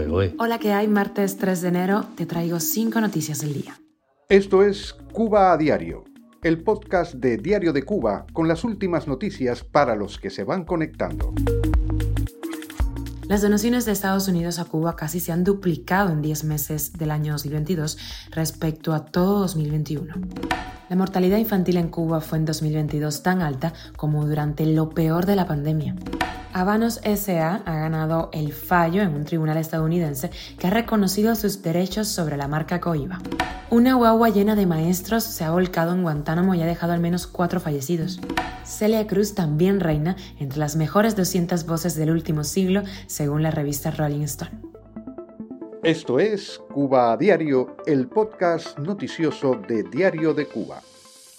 ¿eh? Hola, ¿qué hay? Martes 3 de enero te traigo cinco noticias del día. Esto es Cuba a Diario, el podcast de Diario de Cuba con las últimas noticias para los que se van conectando. Las donaciones de Estados Unidos a Cuba casi se han duplicado en 10 meses del año 2022 respecto a todo 2021. La mortalidad infantil en Cuba fue en 2022 tan alta como durante lo peor de la pandemia. Habanos SA ha ganado el fallo en un tribunal estadounidense que ha reconocido sus derechos sobre la marca Coiba. Una guagua llena de maestros se ha volcado en Guantánamo y ha dejado al menos cuatro fallecidos. Celia Cruz también reina entre las mejores 200 voces del último siglo, según la revista Rolling Stone. Esto es Cuba a Diario, el podcast noticioso de Diario de Cuba.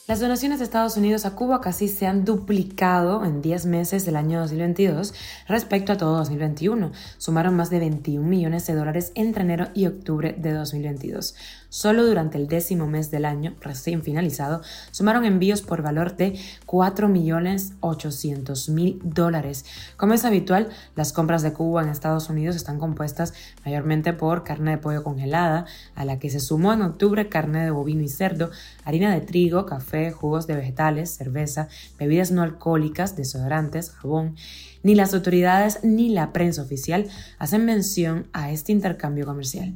Las donaciones de Estados Unidos a Cuba casi se han duplicado en 10 meses del año 2022 respecto a todo 2021. Sumaron más de 21 millones de dólares entre enero y octubre de 2022. Solo durante el décimo mes del año recién finalizado sumaron envíos por valor de 4 millones 800 mil dólares. Como es habitual, las compras de Cuba en Estados Unidos están compuestas mayormente por carne de pollo congelada, a la que se sumó en octubre carne de bovino y cerdo, harina de trigo, café, jugos de vegetales, cerveza, bebidas no alcohólicas, desodorantes, jabón. Ni las autoridades ni la prensa oficial hacen mención a este intercambio comercial.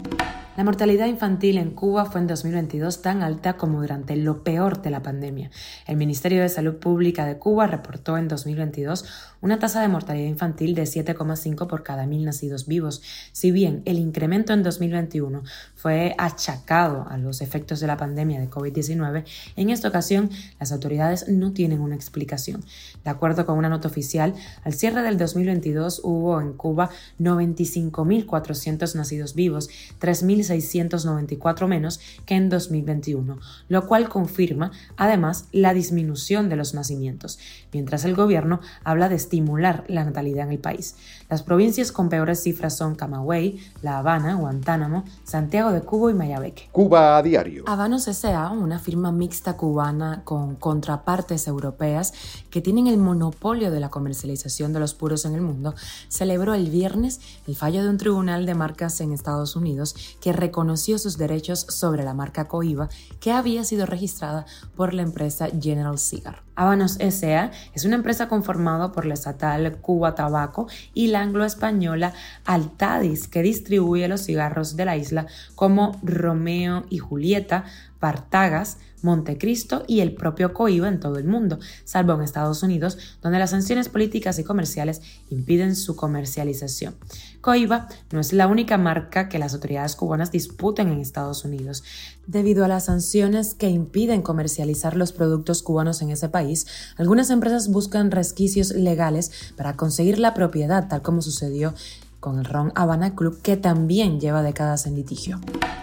La mortalidad infantil en Cuba fue en 2022 tan alta como durante lo peor de la pandemia. El Ministerio de Salud Pública de Cuba reportó en 2022 una tasa de mortalidad infantil de 7,5 por cada mil nacidos vivos. Si bien el incremento en 2021 fue achacado a los efectos de la pandemia de COVID-19, en esta ocasión las autoridades no tienen una explicación. De acuerdo con una nota oficial, al cierre del 2022 hubo en Cuba 95.400 nacidos vivos, 3.000 694 menos que en 2021, lo cual confirma además la disminución de los nacimientos, mientras el gobierno habla de estimular la natalidad en el país. Las provincias con peores cifras son Camagüey, La Habana, Guantánamo, Santiago de Cuba y Mayabeque. Cuba a diario. Habanos S.A., una firma mixta cubana con contrapartes europeas que tienen el monopolio de la comercialización de los puros en el mundo, celebró el viernes el fallo de un tribunal de marcas en Estados Unidos que reconoció sus derechos sobre la marca Coiba que había sido registrada por la empresa General Cigar. Habanos S.A. es una empresa conformada por la estatal Cuba Tabaco y la anglo-española Altadis, que distribuye los cigarros de la isla como Romeo y Julieta, Partagas, Montecristo y el propio Coiba en todo el mundo, salvo en Estados Unidos, donde las sanciones políticas y comerciales impiden su comercialización. Coiba no es la única marca que las autoridades cubanas disputan en Estados Unidos. Debido a las sanciones que impiden comercializar los productos cubanos en ese país, algunas empresas buscan resquicios legales para conseguir la propiedad, tal como sucedió con el Ron Habana Club, que también lleva décadas en litigio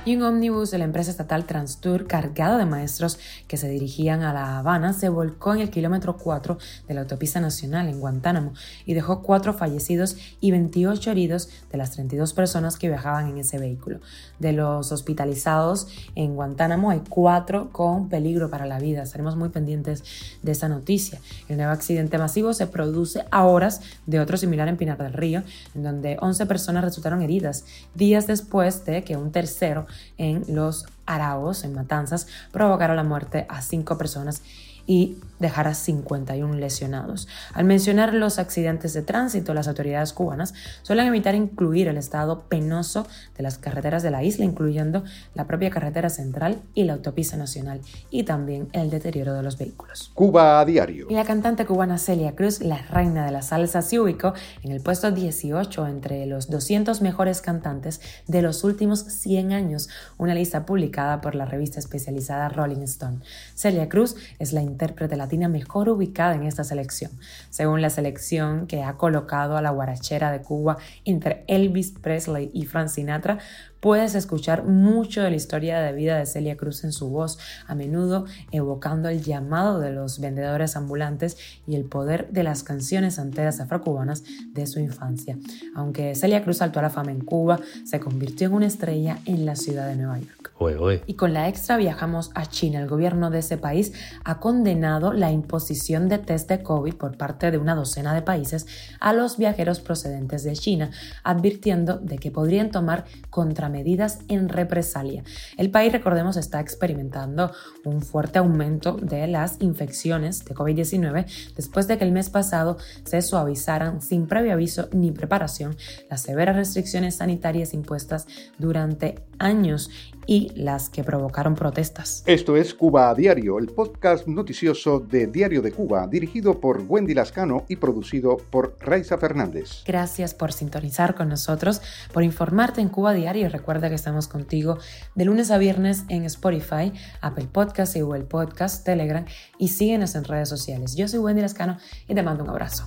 y un ómnibus de la empresa estatal Transtour cargado de maestros que se dirigían a La Habana se volcó en el kilómetro 4 de la autopista nacional en Guantánamo y dejó cuatro fallecidos y 28 heridos de las 32 personas que viajaban en ese vehículo. De los hospitalizados en Guantánamo hay cuatro con peligro para la vida. Estaremos muy pendientes de esa noticia. El nuevo accidente masivo se produce a horas de otro similar en Pinar del Río, en donde 11 personas resultaron heridas, días después de que un tercero en los Araos, en Matanzas, provocaron la muerte a cinco personas y dejar a 51 lesionados. Al mencionar los accidentes de tránsito, las autoridades cubanas suelen evitar incluir el estado penoso de las carreteras de la isla, incluyendo la propia carretera central y la autopista nacional, y también el deterioro de los vehículos. Cuba a diario. Y la cantante cubana Celia Cruz, la reina de la salsa, se ubicó en el puesto 18 entre los 200 mejores cantantes de los últimos 100 años, una lista publicada por la revista especializada Rolling Stone. Celia Cruz es la intérprete latina mejor ubicada en esta selección, según la selección que ha colocado a la guarachera de Cuba entre Elvis Presley y Frank Sinatra puedes escuchar mucho de la historia de vida de Celia Cruz en su voz, a menudo evocando el llamado de los vendedores ambulantes y el poder de las canciones anteras afrocubanas de su infancia. Aunque Celia Cruz saltó a la fama en Cuba, se convirtió en una estrella en la ciudad de Nueva York. Y con la extra viajamos a China. El gobierno de ese país ha condenado la imposición de test de COVID por parte de una docena de países a los viajeros procedentes de China, advirtiendo de que podrían tomar contramedidas en represalia. El país, recordemos, está experimentando un fuerte aumento de las infecciones de COVID-19 después de que el mes pasado se suavizaran sin previo aviso ni preparación las severas restricciones sanitarias impuestas durante años y las que provocaron protestas. Esto es Cuba a Diario, el podcast noticioso de Diario de Cuba, dirigido por Wendy Lascano y producido por Raiza Fernández. Gracias por sintonizar con nosotros, por informarte en Cuba a Diario. Recuerda que estamos contigo de lunes a viernes en Spotify, Apple Podcast y Google Podcast, Telegram y síguenos en redes sociales. Yo soy Wendy Lascano y te mando un abrazo.